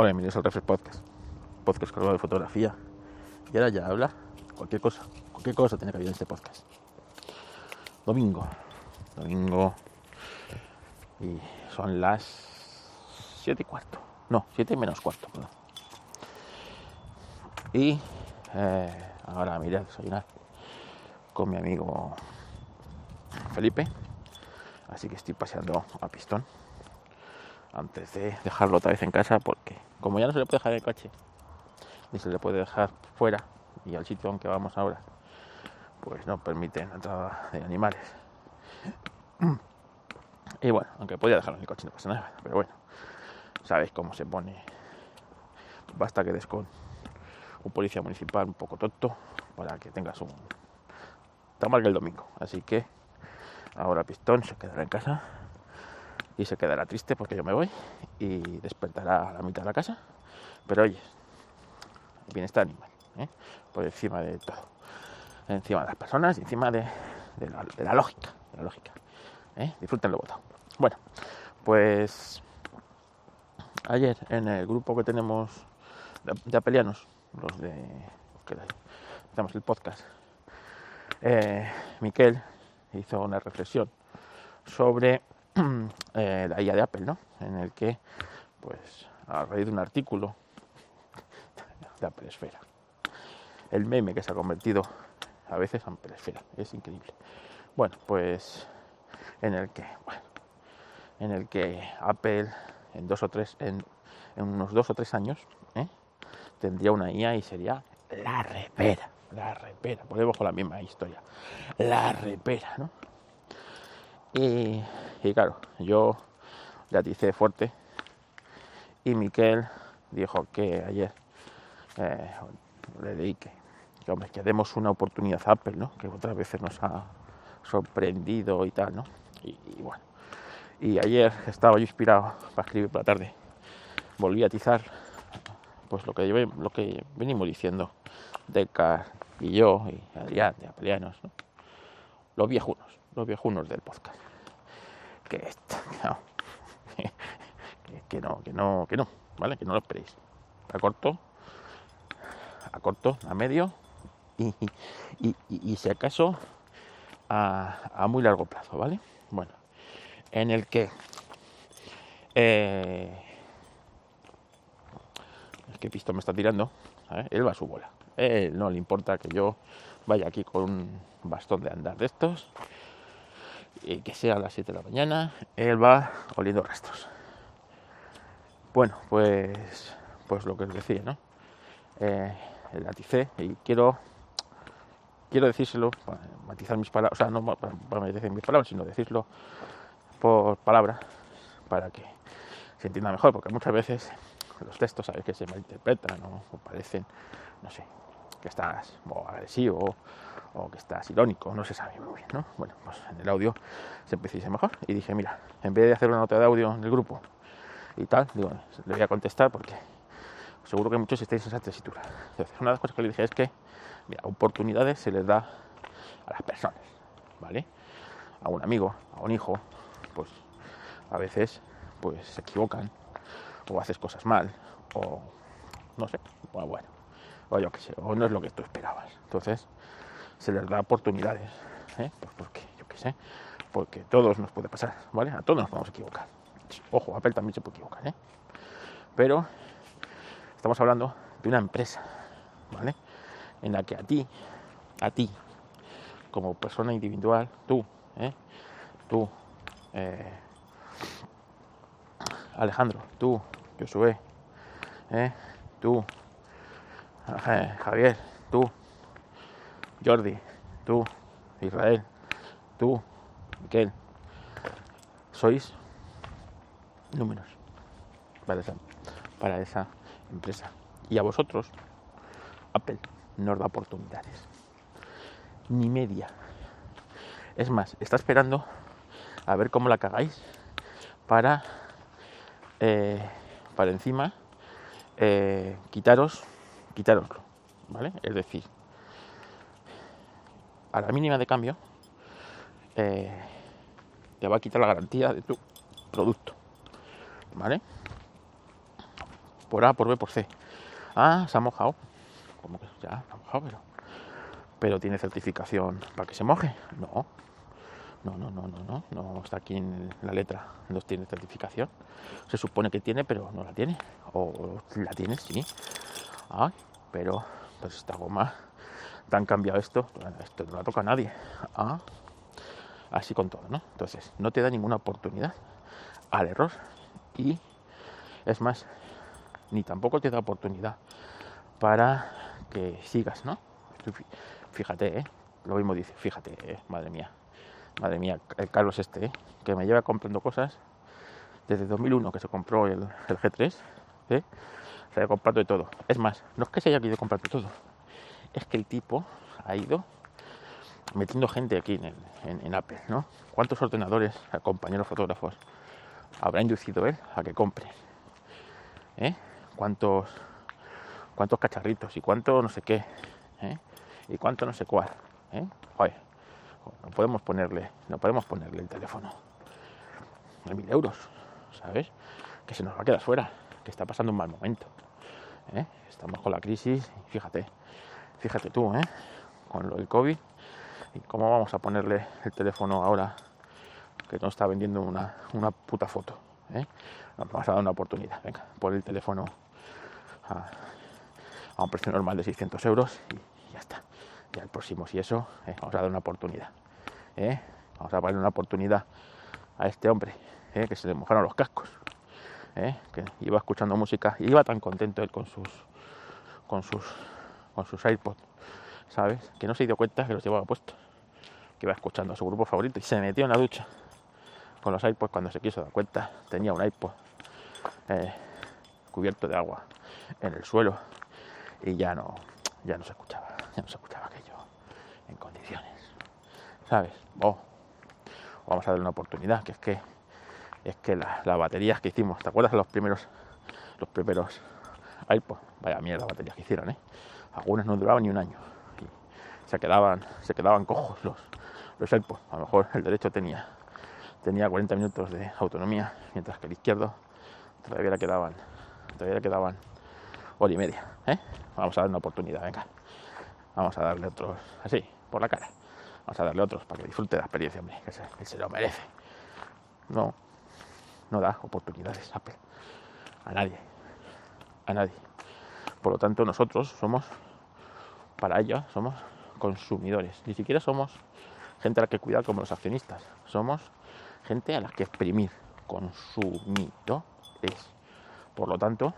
Hola, bienvenidos al Refresh Podcast. Podcast cargado de fotografía. Y ahora ya habla cualquier cosa. Cualquier cosa tiene que haber en este podcast. Domingo. Domingo. Y son las 7 y cuarto. No, 7 menos cuarto, perdón. Y eh, ahora me a desayunar con mi amigo Felipe. Así que estoy paseando a pistón antes de dejarlo otra vez en casa porque como ya no se le puede dejar en el coche ni se le puede dejar fuera y al sitio aunque vamos ahora pues no permiten entrada de animales. Y bueno aunque podía dejarlo en el coche no pasa nada pero bueno sabéis cómo se pone. Basta que des con un policía municipal un poco tonto para que tengas un está mal que el domingo. Así que ahora pistón se quedará en casa y se quedará triste porque yo me voy y despertará a la mitad de la casa. Pero oye, bienestar animal, ¿eh? por encima de todo, encima de las personas y encima de, la, lógica, de la lógica. ¿eh? Disfruten lo votado. Bueno, pues ayer en el grupo que tenemos de, apelianos, los de que hacemos el podcast, eh, Miquel hizo una reflexión sobre eh, la IA de Apple, ¿no? En el que, pues, a raíz de un artículo de Apple Esfera, el meme que se ha convertido a veces en Apple es increíble. Bueno, pues, en el que, bueno, en el que Apple en dos o tres, en, unos dos o tres años, ¿eh? tendría una IA y sería la repera, la repera, volvemos con la misma historia, la repera, ¿no? Y, claro, yo le aticé fuerte y Miquel dijo que ayer eh, le leí que, hombre, que demos una oportunidad a Apple, ¿no? que otras veces nos ha sorprendido y tal, ¿no? Y, bueno, y ayer estaba yo inspirado para escribir por la tarde, volví a atizar pues lo que, venimos diciendo Decar y yo y Adrián de Apelianos, ¿no? los viejunos los viejunos del podcast. Que, no, que, no, que no, no, ¿vale? Que no lo esperéis. A corto, a corto, a medio y, y, si acaso a, muy largo plazo, ¿vale? Bueno, en el que eh, es que Pisto me está tirando, él va a su bola. Él no le importa que yo vaya aquí con un bastón de andar de estos y que sea a las 7 de la mañana, él va oliendo restos. Bueno, pues, pues lo que os decía, ¿no? Eh, el aticé y quiero quiero decírselo, matizar mis palabras, o sea, no para, matizar mis palabras, sino decirlo por palabra para que se entienda mejor, porque muchas veces los textos, sabes que se malinterpretan o parecen, no sé, que estás agresivo o que estás irónico, no se sabe muy bien, ¿no? Bueno, pues en el audio se precisa mejor. Y dije, mira, en vez de hacer una nota de audio en el grupo y tal, digo, le voy a contestar porque seguro que muchos estáis en esa tesitura. Entonces, una de las cosas que le dije es que, mira, oportunidades se les da a las personas, ¿vale? A un amigo, a un hijo, pues a veces pues se equivocan o haces cosas mal o no sé, bueno, bueno o yo qué sé, o no es lo que tú esperabas. Entonces, se les da oportunidades, ¿eh? Pues porque, yo qué sé, porque todos nos puede pasar, ¿vale? A todos nos podemos equivocar. Ojo, Apple también se puede equivocar, ¿eh? Pero estamos hablando de una empresa, ¿vale? En la que a ti, a ti, como persona individual, tú, ¿eh? tú, eh, Alejandro, tú, Josué, ¿eh? tú, Javier, tú, Jordi, tú, Israel, tú, Miquel, sois números para esa, empresa. Y a vosotros, Apple no os da oportunidades. Ni media. Es más, está esperando a ver cómo la cagáis para, eh, para encima eh, quitaros quitároslo, ¿vale? Es decir, a la mínima de cambio, eh, te va a quitar la garantía de tu producto, ¿vale? por A, por B, por C. Ah, se ha mojado. Como que ya se ha mojado, pero, pero tiene certificación para que se moje. No, no, no, no, no, no, no está aquí en la letra, no tiene certificación. Se supone que tiene, pero no la tiene. O la tiene, sí. Ah, pero pues esta goma, te han cambiado esto, esto no la toca a nadie. Ah, así con todo, ¿no? Entonces, no te da ninguna oportunidad al error y es más, ni tampoco te da oportunidad para que sigas, ¿no? Fíjate, ¿eh? lo mismo dice, fíjate, ¿eh? madre mía, madre mía, el Carlos este, ¿eh? que me lleva comprando cosas desde 2001 que se compró el, G3, ¿eh? Se ha comprado de todo. Es más, no es que se haya querido comprar de todo, es que el tipo ha ido metiendo gente aquí en, Apple, ¿no? ¿Cuántos ordenadores, compañeros fotógrafos, habrá inducido él a que compre? ¿Eh? ¿Cuántos, cuántos cacharritos y cuánto no sé qué? ¿Eh? Y cuánto no sé cuál. ¿eh? no podemos ponerle, no podemos ponerle el teléfono de mil euros, ¿sabes? Que se nos va a quedar fuera, que está pasando un mal momento. ¿eh? Estamos con la crisis, fíjate, fíjate tú, ¿eh? con lo del COVID ¿Y cómo vamos a ponerle el teléfono ahora que no está vendiendo una, una puta foto? ¿eh? Nos vamos a dar una oportunidad. Venga, por el teléfono a, un precio normal de 600 euros y ya está. Ya el próximo, si eso, ¿eh? vamos a dar una oportunidad. Vamos a darle una oportunidad a este hombre que se le mojaron los cascos. Que iba escuchando música y iba tan contento él con sus con sus con sus AirPods ¿sabes? Que no se dio cuenta que los llevaba puestos. Que iba escuchando a su grupo favorito y se metió en la ducha con los iPods cuando se quiso dar cuenta. Tenía un iPod eh, cubierto de agua en el suelo y ya no, ya no se escuchaba, ya no se escuchaba aquello en condiciones. ¿Sabes? Oh, vamos a darle una oportunidad, que es que es que las baterías que hicimos, ¿te acuerdas de los primeros los primeros iPods? Vaya mierda baterías que hicieron, ¿eh? Algunas no duraban ni un año se quedaban, se quedaban cojos los, los AirPods. A lo mejor el derecho tenía, tenía 40 minutos de autonomía, mientras que el izquierdo todavía quedaban, todavía le quedaban hora y media. ¿eh? Vamos a darle una oportunidad, venga. Vamos a darle otros, así, por la cara. Vamos a darle otros para que disfrute la experiencia, hombre, que se, que se lo merece. No, no da oportunidades Apple. A nadie. A nadie. Por lo tanto, nosotros somos, para ella, somos consumidores. Ni siquiera somos gente a la que cuidar como los accionistas. Somos gente a la que exprimir. Consumidores. Por lo tanto,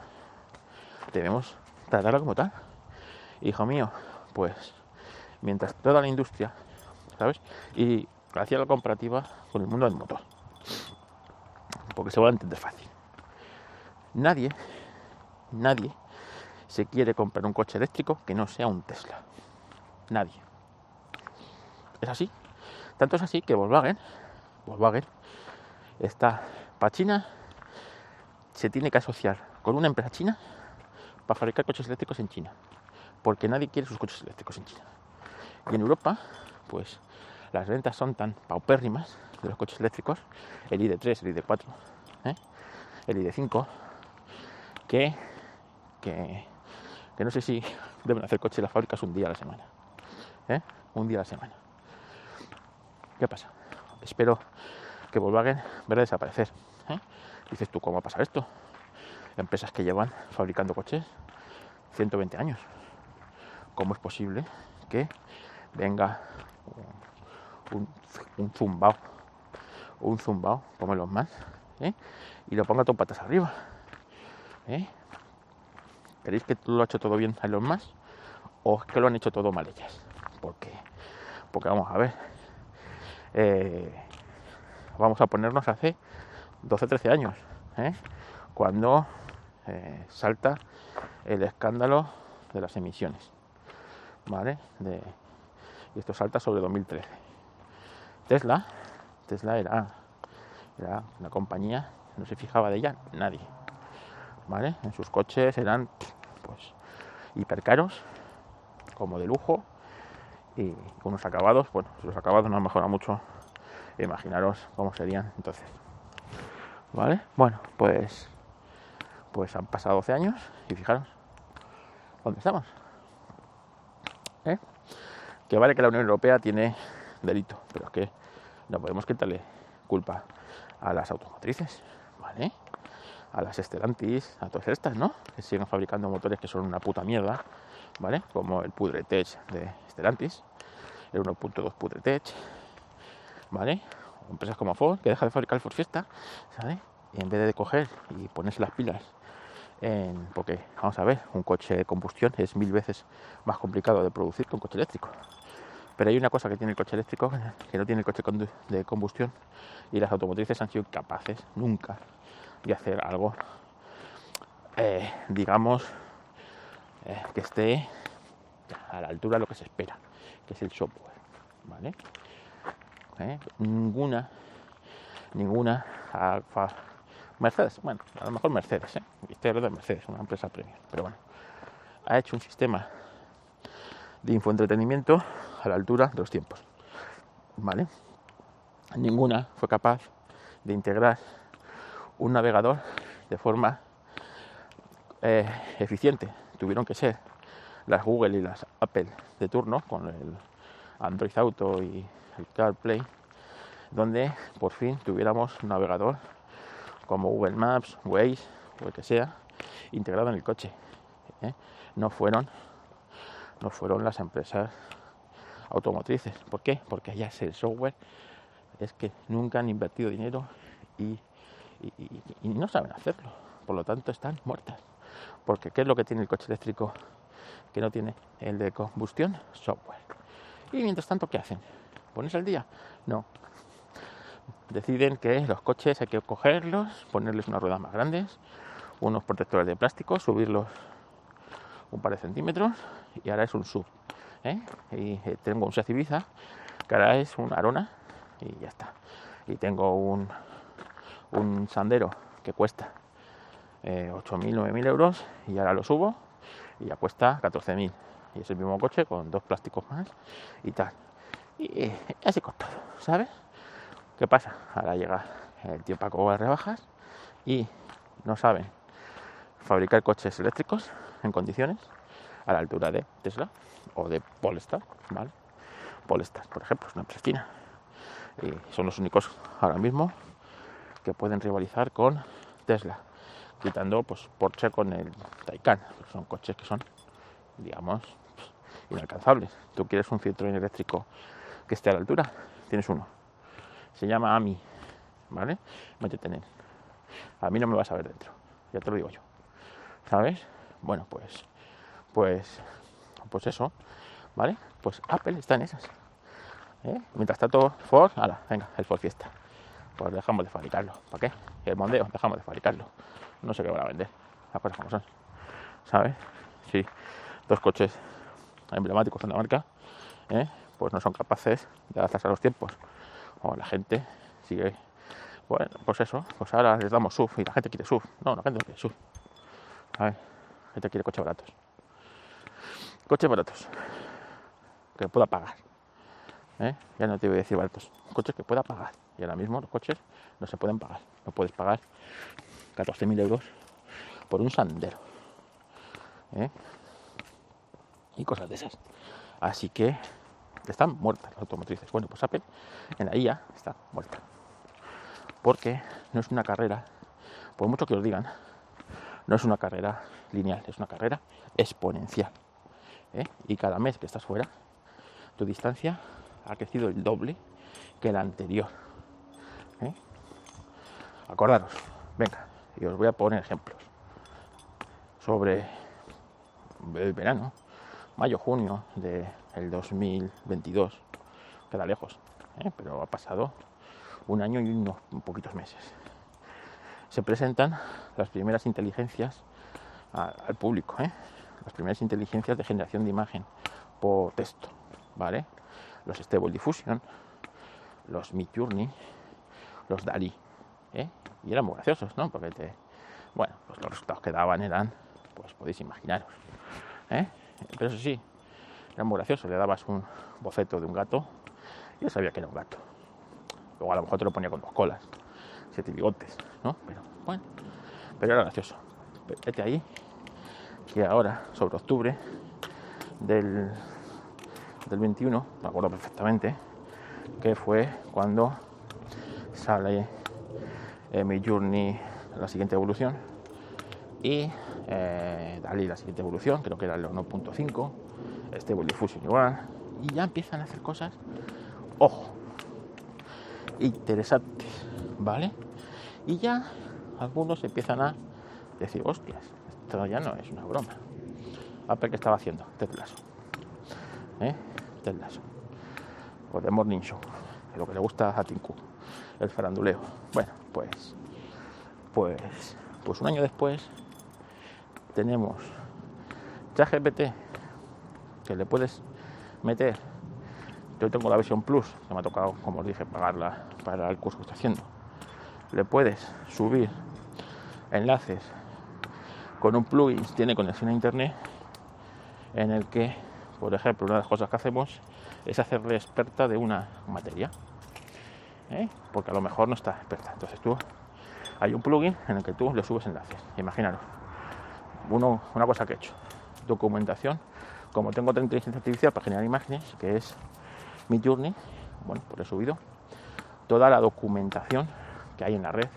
debemos tratarla como tal. Hijo mío, pues mientras toda la industria, ¿sabes? Y hacía la comparativa con el mundo del motor. Porque se va a entender fácil. Nadie, nadie se quiere comprar un coche eléctrico que no sea un Tesla. Nadie. Es así. Tanto es así que Volkswagen, Volkswagen está para China, se tiene que asociar con una empresa china para fabricar coches eléctricos en China. Porque nadie quiere sus coches eléctricos en China. Y en Europa, pues las ventas son tan paupérrimas de los coches eléctricos, el ID3, el ID4, ¿eh? el ID5, que, que, que no sé si deben hacer coches en las fábricas un día a la semana. ¿eh? un día a la semana. ¿Qué pasa? Espero que Volkswagen verá desaparecer. ¿eh? Dices tú, ¿cómo ha pasado esto? Empresas que llevan fabricando coches 120 años. ¿Cómo es posible que venga un, zumbao, un zumbao, los más, ¿eh? y lo ponga todo patas arriba? ¿eh? ¿Queréis que lo ha hecho todo bien a los más? ¿O que lo han hecho todo mal ellas? porque, porque vamos a ver, eh, vamos a ponernos hace 12-13 años, ¿eh? cuando salta el escándalo de las emisiones, ¿vale? y esto salta sobre 2013. Tesla, Tesla era, era una compañía, no se fijaba de ella nadie, ¿vale? En sus coches eran, pues, hipercaros, como de lujo, y con unos acabados, bueno, si los acabados no han mejorado mucho, imaginaros cómo serían entonces. ¿Vale? Bueno, pues Pues han pasado 12 años y fijaros dónde estamos. ¿Eh? Que vale que la Unión Europea tiene delito, pero es que no podemos quitarle culpa a las automotrices, ¿vale? A las Stellantis, a todas estas, ¿no? Que siguen fabricando motores que son una puta mierda, ¿vale? Como el Pudretech de Stellantis, el 1.2 Pudretech, ¿vale? Empresas como Ford, que deja de fabricar el Ford Fiesta, ¿sabes? Y en vez de coger y ponerse las pilas en, porque, vamos a ver, un coche de combustión es mil veces más complicado de producir que un coche eléctrico. Pero hay una cosa que tiene el coche eléctrico que no tiene el coche de combustión y las automotrices han sido capaces nunca de hacer algo, eh, digamos, eh, que esté a la altura de lo que se espera, que es el software, ¿vale? Eh, ninguna, ninguna Mercedes, bueno, a lo mejor Mercedes, ¿eh? estoy hablando de Mercedes, una empresa premium, pero bueno, ha hecho un sistema de infoentretenimiento a la altura de los tiempos, ¿vale? Ninguna fue capaz de integrar un navegador de forma eh, eficiente. Tuvieron que ser las Google y las Apple de turno con el Android Auto y el CarPlay, donde por fin tuviéramos un navegador como Google Maps, Waze o el que sea, integrado en el coche. ¿eh? No fueron, no fueron las empresas automotrices. ¿Por qué? Porque allá es el software, es que nunca han invertido dinero y, no saben hacerlo. Por lo tanto, están muertas. Porque ¿qué es lo que tiene el coche eléctrico que no tiene el de combustión? Software. Y mientras tanto, ¿qué hacen? ¿Pones al día? No. Deciden que los coches hay que cogerlos, ponerles unas ruedas más grandes, unos protectores de plástico, subirlos un par de centímetros y ahora es un sub. ¿Eh? Y eh, tengo un Seat Ibiza, que ahora es un Arona y ya está. Y tengo un, un Sandero que cuesta eh, 8.000, 9.000 euros y ahora lo subo y ya cuesta 14.000. Y es el mismo coche con dos plásticos más y tal. Y eh, así con todo, ¿sabes? ¿Qué pasa? Ahora llega el tiempo para cobrar rebajas y no saben fabricar coches eléctricos en condiciones a la altura de Tesla o de Polestar, ¿vale? Polestar, por ejemplo, es una empresa son los únicos ahora mismo que pueden rivalizar con Tesla, quitando pues Porsche con el Taycan, son coches que son, digamos, inalcanzables. Tú quieres un Citroën eléctrico que esté a la altura, tienes uno. Se llama AMI, ¿vale? Métete en él. A mí no me vas a ver dentro, ya te lo digo yo. ¿Sabes? Bueno, pues, pues pues eso, ¿vale? Pues Apple está en esas. ¿eh? Mientras tanto, Ford, ala, venga, el Ford Fiesta. Pues dejamos de fabricarlo. ¿Para qué? el Mondeo, dejamos de fabricarlo. No sé qué van a vender. Las cosas como son. ¿Sabes? Sí, dos coches emblemáticos de la marca, ¿eh? pues no son capaces de adaptarse a los tiempos. O la gente sigue. Bueno, pues eso, pues ahora les damos SUV y la gente quiere SUV. No, la gente no quiere SUV. ¿Sabes? La gente quiere coches baratos. Coches baratos. Que pueda pagar. ¿eh? Ya no te voy a decir baratos. Coches que pueda pagar. Y ahora mismo los coches no se pueden pagar. No puedes pagar 14.000 euros por un sandero. ¿eh? Y cosas de esas. Así que están muertas las automotrices. Bueno, pues Apple en la IA está muerta. Porque no es una carrera, por mucho que os digan, no es una carrera lineal, es una carrera exponencial. ¿Eh? y cada mes que estás fuera, tu distancia ha crecido el doble que la anterior. ¿eh? Acordaros, venga, y os voy a poner ejemplos sobre el verano, mayo, junio del 2022, queda lejos, ¿eh? pero ha pasado un año y unos poquitos meses. Se presentan las primeras inteligencias al público. Las primeras inteligencias de generación de imagen por texto, ¿vale? Los Stable Diffusion, los Midjourney, los DALI, ¿eh? Y eran muy graciosos, ¿no? Porque te, bueno, pues los resultados que daban eran, pues podéis imaginaros, ¿eh? Pero eso sí, era muy gracioso, le dabas un boceto de un gato y yo sabía que era un gato. Luego a lo mejor te lo ponía con dos colas, siete bigotes, ¿no? Pero bueno, pero era gracioso. vete ahí, que ahora, sobre octubre del, del 21, me acuerdo perfectamente, que fue cuando sale eh, mi Journey, la siguiente evolución, y eh, Dalí, la siguiente evolución, creo que era el 1.5, Stable Diffusion igual, y ya empiezan a hacer cosas, ojo, interesantes, ¿vale? Y ya algunos empiezan a decir, hostias, ya no es una broma. Apple que estaba haciendo, Ted Lasso. ¿Eh? O The Morning Show, lo que le gusta a Tinku, el faranduleo. Bueno, pues, pues, pues un año después tenemos ChatGPT que le puedes meter. Yo tengo la versión Plus, que me ha tocado, como os dije, pagarla para el curso que estoy haciendo. Le puedes subir enlaces con un plugin, tiene conexión a internet, en el que, por ejemplo, una de las cosas que hacemos es hacerle experta de una materia. ¿eh? Porque a lo mejor no está experta. Entonces tú hay un plugin en el que tú le subes enlaces. Imaginaros, uno, una cosa que he hecho, documentación, como tengo otra inteligencia artificial para generar imágenes, que es mi journey, bueno, pues he subido toda la documentación que hay en la red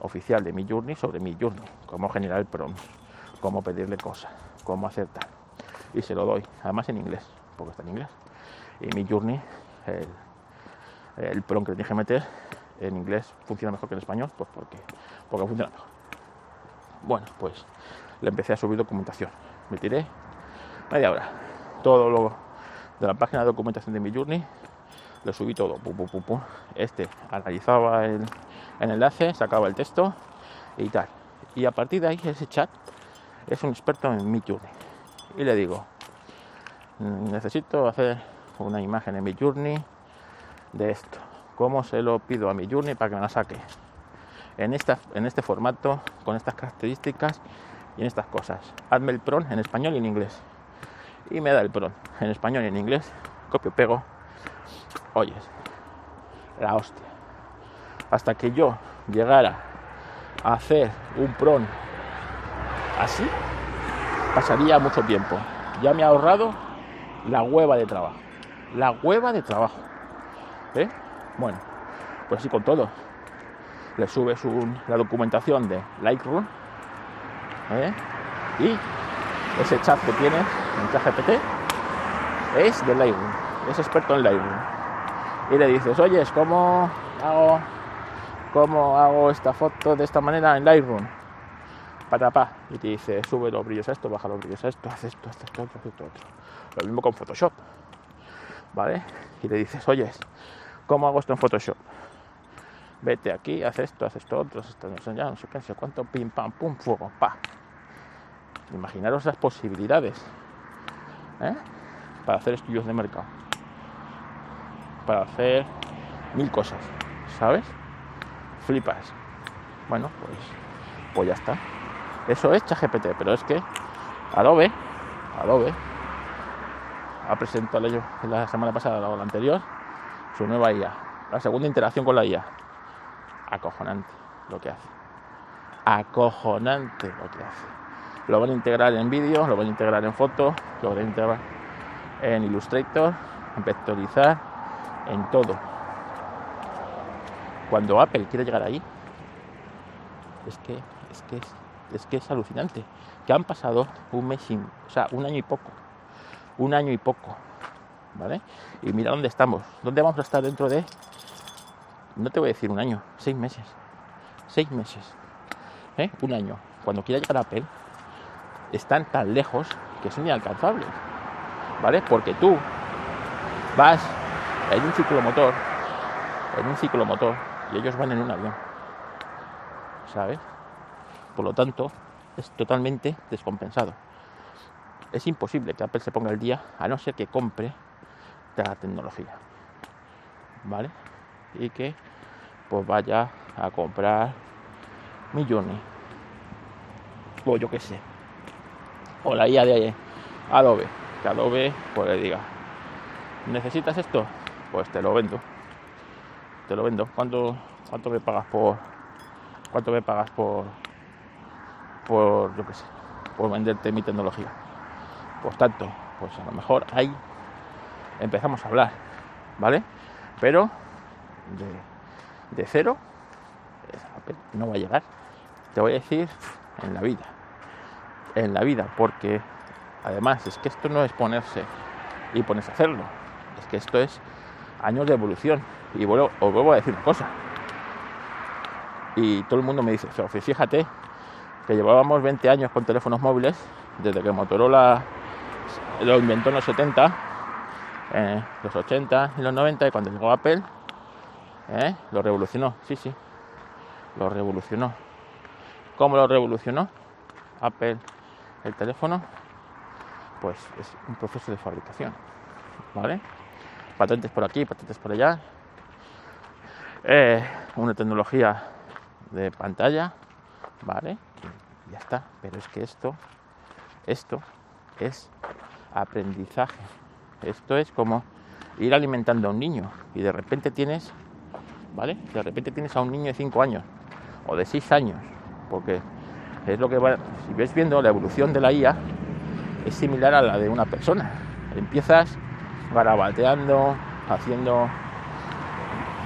oficial de mi journey sobre mi journey, cómo generar el prompt, cómo pedirle cosas, cómo hacer tal. Y se lo doy, además en inglés, porque está en inglés. Y mi journey, el, el que le dije meter, en inglés funciona mejor que en español, pues porque, porque funciona mejor. Bueno, pues le empecé a subir documentación. Me tiré media hora. Todo lo de la página de documentación de mi journey, lo subí todo. Este analizaba el, enlace, sacaba el texto y tal. Y a partir de ahí ese chat es un experto en mi journey. Y le digo, necesito hacer una imagen en mi journey de esto cómo se lo pido a mi Journey para que me la saque en, esta, en este formato, con estas características y en estas cosas. Hazme el PRON en español y en inglés. Y me da el PRON en español y en inglés. Copio, pego. Oyes, la hostia. Hasta que yo llegara a hacer un PRON así, pasaría mucho tiempo. Ya me ha ahorrado la hueva de trabajo. La hueva de trabajo. ¿Eh? Bueno, pues así con todo. Le subes la documentación de Lightroom ¿eh? y ese chat que tienes en ChatGPT es de Lightroom, es experto en Lightroom. Y le dices, oye, ¿cómo hago, cómo hago esta foto de esta manera en Lightroom? Patapá. Y te dice, sube los brillos a esto, baja los brillos a esto, haz esto, haz esto, haz esto, otro. Lo mismo con Photoshop. ¿Vale? Y le dices, oye, ¿Cómo hago esto en Photoshop? Vete aquí, haz esto, haz esto otro, esto, no sé ya, no sé qué, sé cuánto, pim, pam, pum, fuego, pa. Imaginaros las posibilidades ¿eh? para hacer estudios de mercado, para hacer mil cosas, ¿sabes? Flipas. Bueno, pues, pues ya está. Eso es ChatGPT, pero es que Adobe, Adobe, ha presentado la semana pasada o la anterior su nueva IA, la segunda interacción con la IA. Acojonante lo que hace. Acojonante lo que hace. Lo van a integrar en vídeo, lo van a integrar en fotos, lo van a integrar en Illustrator, en vectorizar, en todo. Cuando Apple quiere llegar ahí, es que es que es, que es alucinante. Que han pasado un mes, sin, o sea, un año y poco. Un año y poco ¿vale? Y mira dónde estamos. ¿Dónde vamos a estar dentro de, no te voy a decir un año, seis meses? Seis meses. ¿eh? Un año. Cuando quiera llegar a Apple, están tan lejos que son inalcanzables. ¿Vale? Porque tú vas en un ciclomotor, en un ciclomotor, y ellos van en un avión. ¿Sabes? Por lo tanto, es totalmente descompensado. Es imposible que Apple se ponga el día a no ser que compre la tecnología. ¿Vale? Y que pues vaya a comprar millones. O yo que sé. O la IA de Adobe. Que Adobe pues le diga, ¿necesitas esto? Pues te lo vendo. Te lo vendo. ¿Cuánto, cuánto me pagas por. ¿Cuánto me pagas por por, yo qué sé, por venderte mi tecnología. Por tanto, pues a lo mejor ahí empezamos a hablar, ¿vale? Pero de, de cero no va a llegar. Te voy a decir en la vida. En la vida, porque además es que esto no es ponerse y ponerse a hacerlo. Es que esto es años de evolución. Y bueno, os vuelvo a decir una cosa. Y todo el mundo me dice, fíjate que llevábamos 20 años con teléfonos móviles, desde que Motorola lo inventó en los 70, eh, los 80 y los 90, y cuando llegó Apple, eh, lo revolucionó, sí, sí, lo revolucionó. ¿Cómo lo revolucionó? Apple, el teléfono, pues es un proceso de fabricación, ¿vale? Patentes por aquí, patentes por allá, eh, una tecnología de pantalla, ¿vale? ya está, pero es que esto, esto es aprendizaje. Esto es como ir alimentando a un niño y de repente tienes, ¿vale? De repente tienes a un niño de 5 años o de 6 años, porque es lo que va, si ves viendo la evolución de la IA, es similar a la de una persona. Empiezas garabateando, haciendo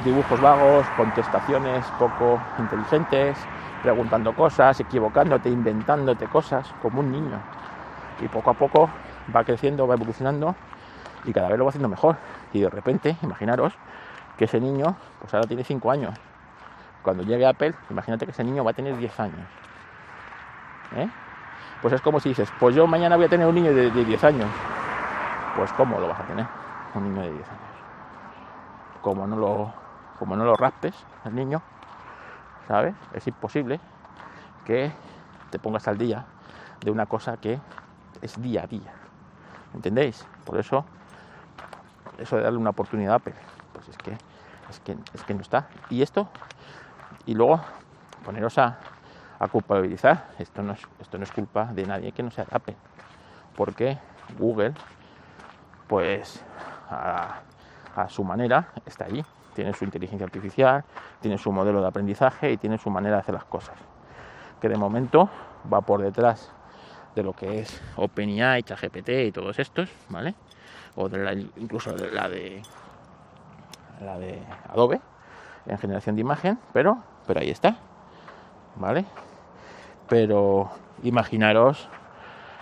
dibujos vagos, contestaciones poco inteligentes, preguntando cosas, equivocándote, inventándote cosas, como un niño. Y poco a poco va creciendo, va evolucionando y cada vez lo va haciendo mejor. Y de repente, imaginaros que ese niño, pues ahora tiene 5 años. Cuando llegue Apple, imagínate que ese niño va a tener 10 años. ¿Eh? Pues es como si dices, pues yo mañana voy a tener un niño de, 10 años. Pues ¿cómo lo vas a tener? Un niño de 10 años. Como no lo, como no lo raspes al niño, ¿sabes? Es imposible que te pongas al día de una cosa que es día a día. ¿Entendéis? Por eso, eso de darle una oportunidad a Apple, pues es que, es que, es que no está. Y esto, y luego poneros a, a culpabilizar. Esto no, es, esto no es culpa de nadie que no sea Apple. Porque Google, pues a, su manera, está allí. Tiene su inteligencia artificial, tiene su modelo de aprendizaje y tiene su manera de hacer las cosas. Que de momento va por detrás de lo que es OpenAI, ChatGPT y todos estos, ¿vale? O de la, incluso de la de la de Adobe en generación de imagen, pero pero ahí está, ¿vale? Pero imaginaros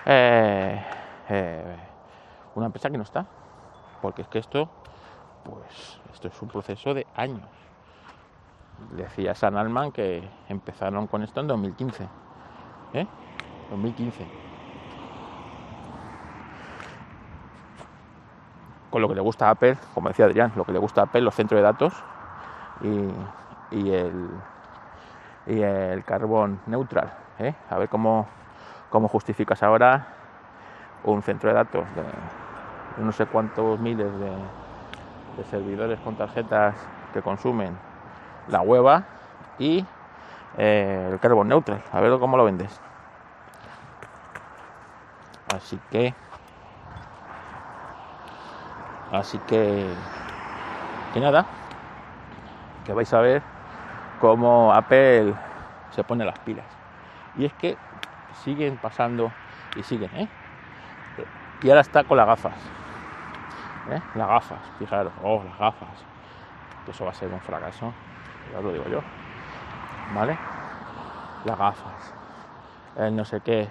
eh, eh, una empresa que no está, porque es que esto, pues esto es un proceso de años. Decía San Alman que empezaron con esto en 2015. ¿eh? 2015. Con lo que le gusta a Apple, como decía Adrián, lo que le gusta a Apple, los centros de datos y, el, y el carbón neutral. ¿eh? A ver cómo, cómo justificas ahora un centro de datos de no sé cuántos miles de, servidores con tarjetas que consumen la hueva y eh, el carbón neutral. A ver cómo lo vendes. Así que. Así que. Que nada. Que vais a ver cómo Apple se pone las pilas. Y es que siguen pasando y siguen, ¿eh? Y ahora está con las gafas. ¿Eh? Las gafas, fijaros, oh, las gafas. Eso va a ser un fracaso, ya lo digo yo. ¿Vale? Las gafas. El no sé qué,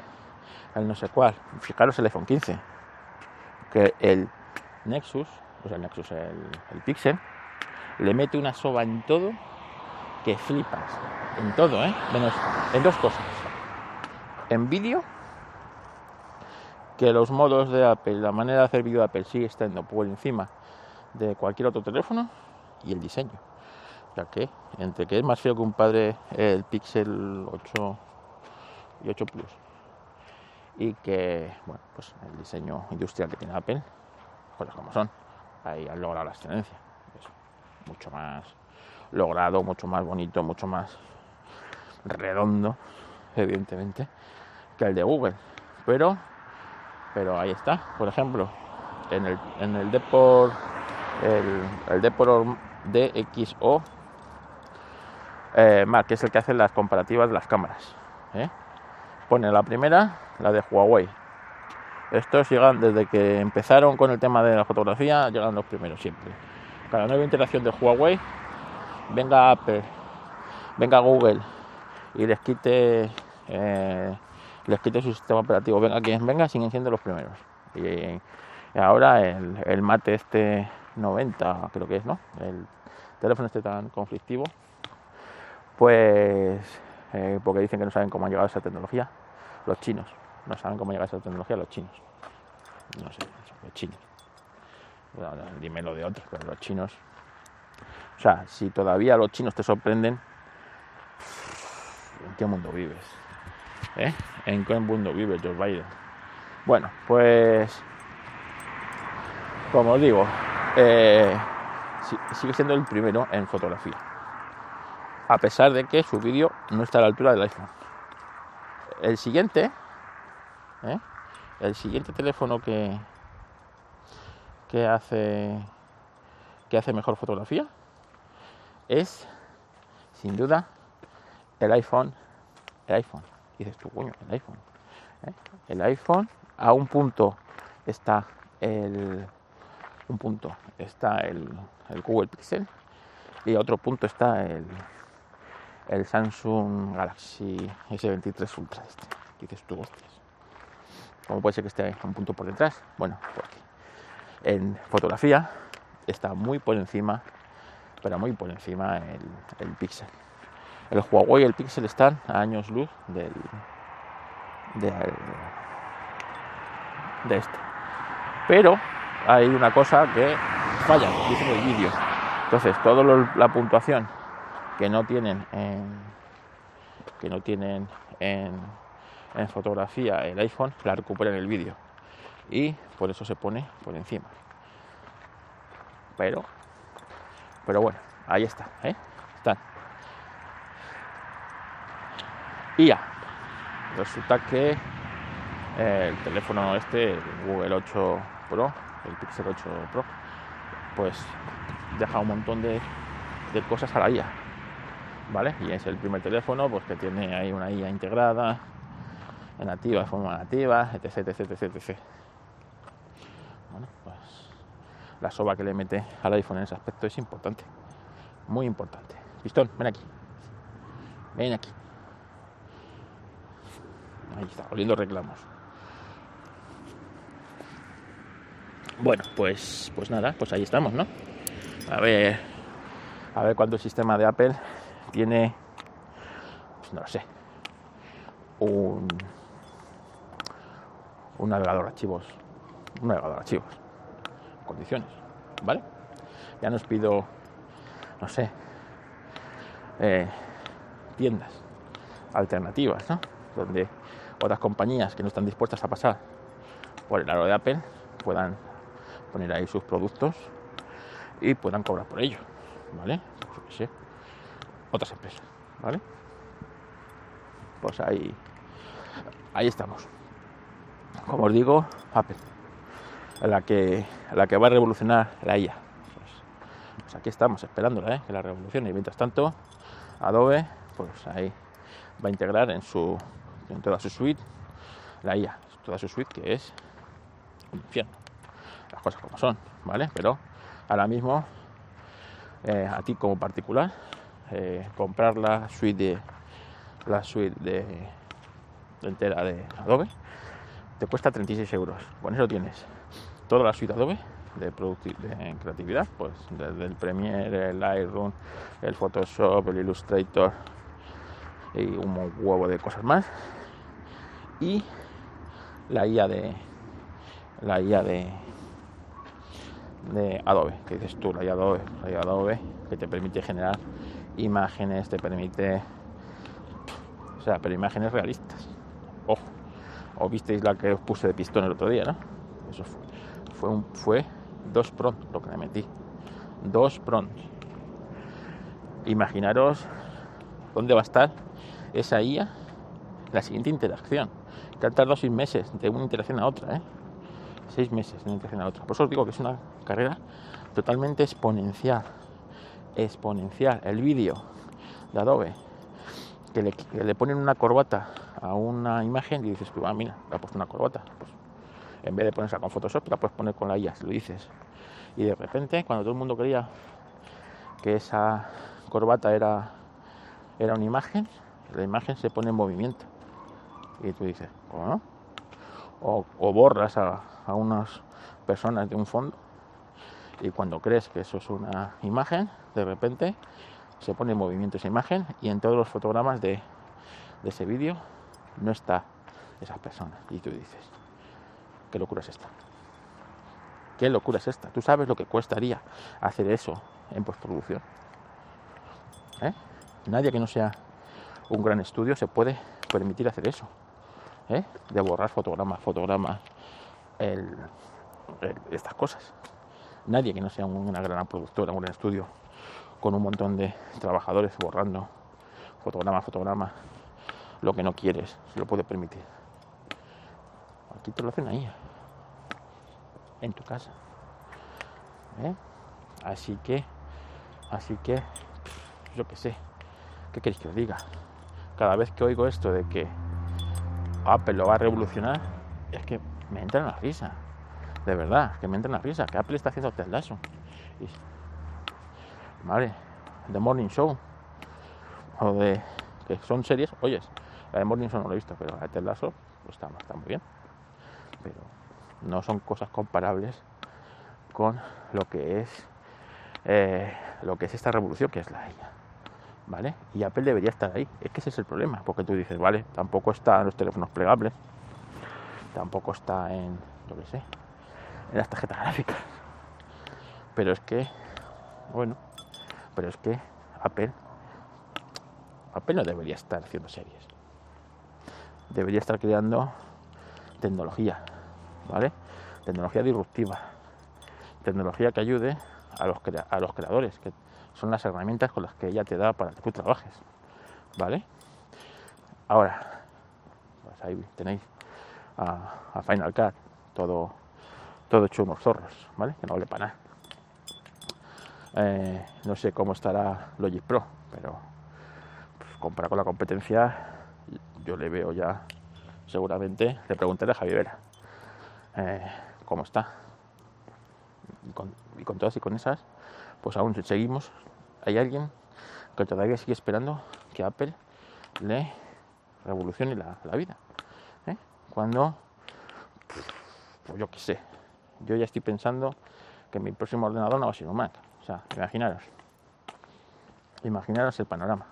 el no sé cuál. Fijaros el iPhone 15. Que el Nexus, o sea, el Nexus, el, el Pixel, le mete una soba en todo que flipas. En todo, ¿eh? Menos en dos cosas. En vídeo que los modos de Apple, la manera de hacer vídeo de Apple sigue estando por encima de cualquier otro teléfono y el diseño. Ya que entre que es más feo que un padre el Pixel 8 y 8 Plus y que, bueno, pues el diseño industrial que tiene Apple, cosas como son, ahí han logrado la excelencia. Es mucho más logrado, mucho más bonito, mucho más redondo, evidentemente, que el de Google. Pero pero ahí está, por ejemplo, en el, en el Depor, el, el Depor DXO eh, que es el que hace las comparativas de las cámaras. ¿eh? pone la primera, la de Huawei. Estos llegan desde que empezaron con el tema de la fotografía, llegan los primeros siempre. Cada nueva interacción de Huawei, venga Apple, venga Google y les quite eh, les quite su sistema operativo, venga quien venga, siguen siendo los primeros. Y, ahora el, Mate este 90, creo que es, ¿no? El teléfono este tan conflictivo, pues eh, porque dicen que no saben cómo ha llegado esa tecnología, los chinos, no saben cómo ha llegado esa tecnología los chinos, no sé, los chinos, dime lo de otros, pero los chinos, o sea, si todavía los chinos te sorprenden, ¿en qué mundo vives? ¿Eh? ¿En qué mundo vive Joe Biden? Bueno, pues como os digo, eh, sigue siendo el primero en fotografía. A pesar de que su vídeo no está a la altura del iPhone. El siguiente, ¿eh? el siguiente teléfono que, que hace que hace mejor fotografía es sin duda el iPhone el iPhone dices tú coño el iPhone ¿eh? el iPhone a un punto está el un punto está el, Google Pixel y a otro punto está el, el Samsung Galaxy S23 Ultra este. Dices tú, hostias. ¿Cómo puede ser que esté un punto por detrás? Bueno, porque en fotografía está muy por encima, pero muy por encima el, el Pixel. El Huawei y el Pixel están a años luz del, del de este. Pero hay una cosa que falla, el vídeo. Entonces, toda la puntuación que no tienen en, que no tienen en, en fotografía el iPhone la recupera en el vídeo y por eso se pone por encima. Pero, pero bueno, ahí está, ¿eh? están. Ya, resulta que el teléfono este, el Google 8 Pro, el Pixel 8 Pro, pues deja un montón de, cosas a la IA, ¿vale? Y es el primer teléfono pues que tiene ahí una IA integrada, nativa, de forma nativa, etc, etc, etc, etc. Bueno, pues la soba que le mete al iPhone en ese aspecto es importante, muy importante. Pistón, ven aquí, ven aquí. Ahí está, oliendo reclamos. Bueno, pues, pues nada, pues ahí estamos, ¿no? A ver, a ver cuánto el sistema de Apple tiene, pues no lo sé, un, un navegador de archivos, un navegador de archivos, condiciones, ¿vale? Ya nos pido, no sé, eh, tiendas alternativas, ¿no? Donde otras compañías que no están dispuestas a pasar por el aro de Apple puedan poner ahí sus productos y puedan cobrar por ello, ¿vale? Otras empresas, ¿vale? Pues ahí, ahí estamos. Como os digo, Apple, la que, la que va a revolucionar la IA. Pues, pues aquí estamos esperándola, ¿eh? que la revolucione. Y mientras tanto, Adobe, pues ahí va a integrar en su en toda su suite la IA, toda su suite que es un infierno las cosas como son, ¿vale? Pero ahora mismo, eh, a ti como particular, eh, comprar la suite de la suite de, entera de Adobe te cuesta 36 euros. Con eso tienes toda la suite Adobe de, de creatividad, pues desde el Premiere, el Lightroom, el Photoshop, el Illustrator y un huevo de cosas más. Y la IA de la IA de de Adobe, que dices tú, la Adobe, la Adobe, que te permite generar imágenes, te permite, o sea, pero imágenes realistas. Ojo, o visteis la que os puse de pistón el otro día, ¿no? Eso fue, fue, un, fue dos prompt lo que le metí, dos prompts. Imaginaros dónde va a estar esa IA, la siguiente interacción, que han tardado seis meses de una interacción a otra, ¿eh? seis meses de una interacción a otra. Por eso os digo que es una carrera totalmente exponencial. Exponencial. El vídeo de Adobe, que le, ponen una corbata a una imagen y dices, pues, mira, le ha puesto una corbata. Pues, en vez de ponerse con Photoshop, la puedes poner con la IA, lo dices. Y de repente, cuando todo el mundo creía que esa corbata era, era una imagen, la imagen se pone en movimiento. Y tú dices, ¿cómo O, o borras a, a unas personas de un fondo y cuando crees que eso es una imagen, de repente se pone en movimiento esa imagen y en todos los fotogramas de, de ese vídeo no está esa persona. Y tú dices, ¿qué locura es esta? ¿Qué locura es esta? ¿Tú sabes lo que costaría hacer eso en postproducción? ¿Eh? Nadie que no sea un gran estudio se puede permitir hacer eso. ¿Eh? De borrar fotogramas, fotogramas, el, estas cosas. Nadie que no sea una gran productora, un gran estudio, con un montón de trabajadores borrando fotograma, fotograma, lo que no quieres, se lo puede permitir. Aquí te lo hacen ahí, en tu casa. ¿Eh? Así que, así que, yo qué sé, ¿qué queréis que os diga? Cada vez que oigo esto de que Apple lo va a revolucionar, es que me entra en la risa. De verdad, que me entra en la risa. Que Apple está haciendo Ted Lasso. Y, vale, The Morning Show. O de. que son series. Oyes, la de Morning Show no la he visto, pero la de Ted Lasso pues está, está muy bien. Pero no son cosas comparables con lo que es eh, lo que es esta revolución que es la IA. ¿Vale? Y Apple debería estar ahí. Es que ese es el problema, porque tú dices, vale, tampoco está en los teléfonos plegables, tampoco está en, yo qué sé, en las tarjetas gráficas. Pero es que, bueno, pero es que Apple, Apple no debería estar haciendo series. Debería estar creando tecnología, ¿vale? Tecnología disruptiva, tecnología que ayude a los, a los creadores, que son las herramientas con las que ella te da para que tú trabajes, ¿vale? Ahora, pues ahí tenéis a, Final Cut, todo todo hecho unos zorros, ¿vale? Que no vale para nada. Eh, no sé cómo estará Logic Pro, pero pues, comparado con la competencia, yo le veo ya, seguramente, le preguntaré a Javi Vera eh, cómo está. Y con, todas y con esas, pues aún seguimos. Hay alguien que todavía sigue esperando que Apple le revolucione la, vida. ¿eh? Cuando, pues yo qué sé, yo ya estoy pensando que mi próximo ordenador no va a ser un Mac. O sea, imaginaros. Imaginaros el panorama.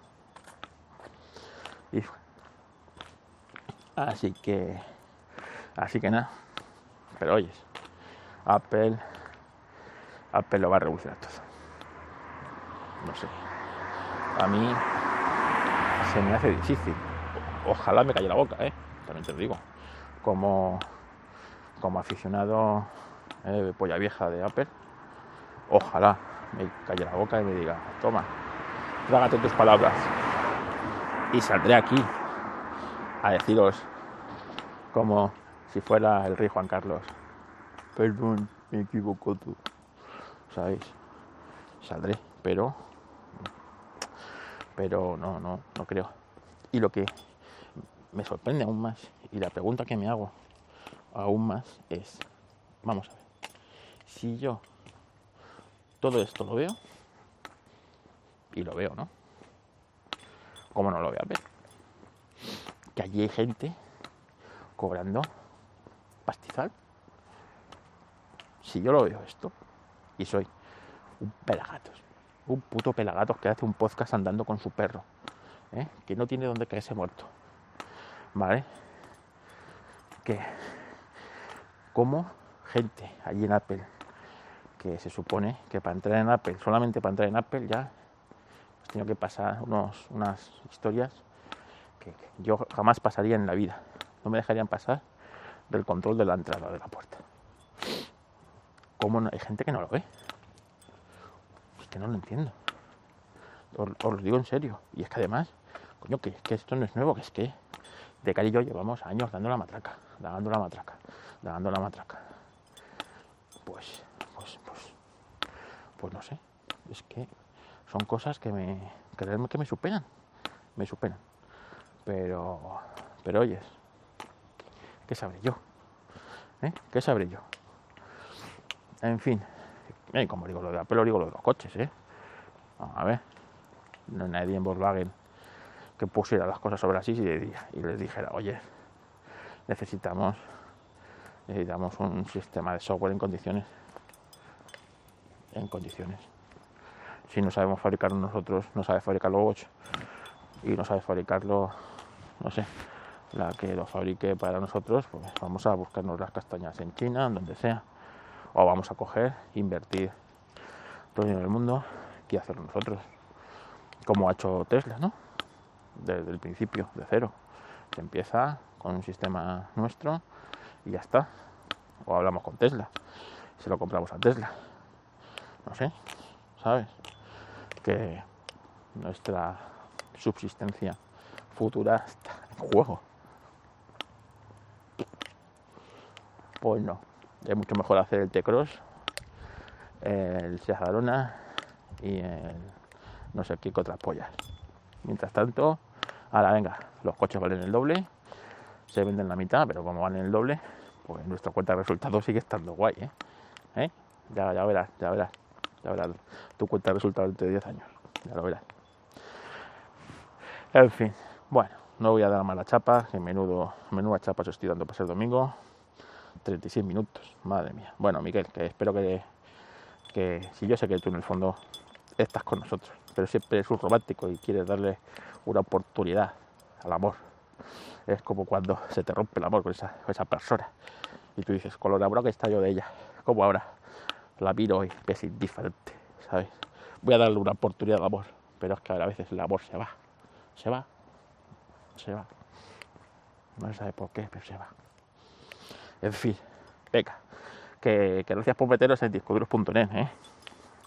Así que, así que nada. Pero oyes, Apple, Apple lo va a revolucionar todo. No sé. A mí se me hace difícil. Ojalá me calle la boca, ¿eh? También te lo digo. Como, como aficionado eh, polla vieja de Apple, ojalá me calle la boca y me diga, toma, trágate tus palabras. Y saldré aquí a deciros como si fuera el rey Juan Carlos. Perdón, me equivoco tú. ¿Sabéis? Saldré, pero pero no, no, no creo. Y lo que me sorprende aún más, y la pregunta que me hago aún más es, vamos a ver, si yo todo esto lo veo, y lo veo, ¿no? ¿Cómo no lo voy a ver? Que allí hay gente cobrando pastizal. Si yo lo veo esto, y soy un pelagatos, un puto pelagatos que hace un podcast andando con su perro, ¿eh? que no tiene donde caerse muerto, ¿vale? Que, como gente allí en Apple que se supone que para entrar en Apple, solamente para entrar en Apple ya has tenido que pasar unos, unas historias que yo jamás pasaría en la vida. No me dejarían pasar del control de la entrada de la puerta. ¿Cómo hay gente que no lo ve? Que no lo entiendo. Os, lo digo en serio. Y es que además, coño, que, que esto no es nuevo, que es que de Cali y yo llevamos años dando la matraca, dando la matraca, dando la matraca. Pues pues no sé, es que son cosas que me, que me superan, me superan. Pero, pero oyes, ¿qué sabré yo? ¿Eh? ¿Qué sabré yo? En fin, eh, como digo lo de Apple, digo lo de los coches, ¿eh? a ver, no hay nadie en Volkswagen que pusiera las cosas sobre así y les dijera, oye, necesitamos, necesitamos un sistema de software en condiciones. En condiciones. Si no sabemos fabricarlo nosotros, no sabe fabricarlo Watch y no sabe fabricarlo, no sé, la que lo fabrique para nosotros, pues vamos a buscarnos las castañas en China, donde sea, o vamos a coger, invertir todo el mundo y hacerlo nosotros, como ha hecho Tesla, ¿no? Desde el principio, de cero. Se empieza con un sistema nuestro y ya está. O hablamos con Tesla, se lo compramos a Tesla. No sé, ¿sabes? Que nuestra subsistencia futura está en juego. Pues no, es mucho mejor hacer el T-Cross, el Seat y el no sé qué otras pollas. Mientras tanto, ahora venga, los coches valen el doble, se venden la mitad, pero como valen el doble, pues nuestra cuenta de resultados sigue estando guay, ¿eh? ¿Eh? Ya, ya verás, ya verás, ya verás tu cuenta de resultados de 10 años, ya lo verás. En fin, bueno, no voy a dar más la chapa, que menudo, menuda chapa os estoy dando para ser domingo. 36 minutos, madre mía. Bueno, Miguel, que espero que, que si yo sé que tú en el fondo estás con nosotros, pero siempre es un romántico y quieres darle una oportunidad al amor es como cuando se te rompe el amor con esa, esa persona y tú dices, con lo enamorado que está yo de ella, como ahora la miro y es indiferente, ¿sabes? Voy a darle una oportunidad de amor, pero es que a veces el amor se va, se va, se va. No se sabe por qué, pero se va. En fin, venga, que, gracias por meteros en discoduros.net, ¿eh?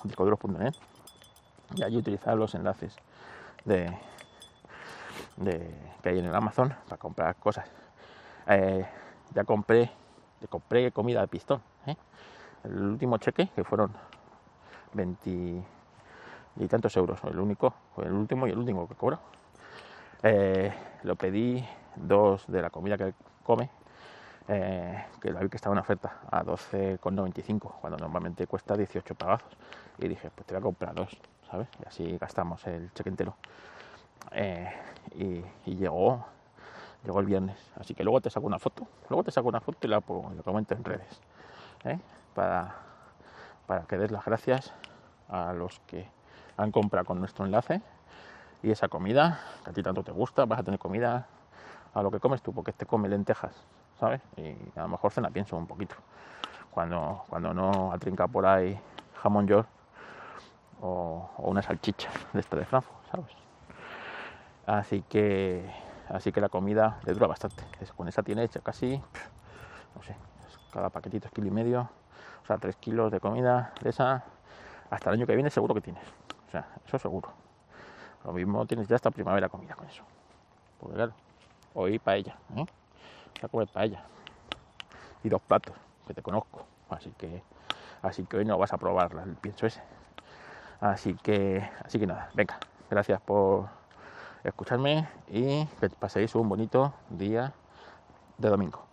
discoduros.net y allí utilizar los enlaces de, que hay en el Amazon para comprar cosas. Eh, ya compré, compré comida de pistón. ¿eh? El último cheque, que fueron 20 y tantos euros, el único, el último y el último que cobro. Eh, lo pedí dos de la comida que come, que la vi que estaba en oferta a 12,95, cuando normalmente cuesta 18 pagazos. Y dije, pues te voy a comprar dos, ¿sabes? Y así gastamos el cheque entero. Eh, y, llegó llegó el viernes. Así que luego te saco una foto, luego te saco una foto y la, pongo, lo comento en redes. ¿eh? Para, para que des las gracias a los que han comprado con nuestro enlace y esa comida que a ti tanto te gusta, vas a tener comida a lo que comes tú, porque este come lentejas, ¿sabes? Y a lo mejor cena pienso un poquito. Cuando, cuando no atrinca por ahí jamón york o, o una salchicha de esta de Frankfurt, ¿sabes? Así que, así que la comida le dura bastante. Con esa tiene hecha casi, no sé, cada paquetito es kilo y medio, o sea, tres kilos de comida de esa. Hasta el año que viene seguro que tienes. O sea, eso seguro. Lo mismo tienes ya hasta primavera comida con eso. Porque claro, hoy paella, ¿eh? O sea, comer paella. Y dos platos, que te conozco. Así que, así que hoy no vas a probar el pienso ese. Así que, así que nada, venga, gracias por escucharme y que paséis un bonito día de domingo.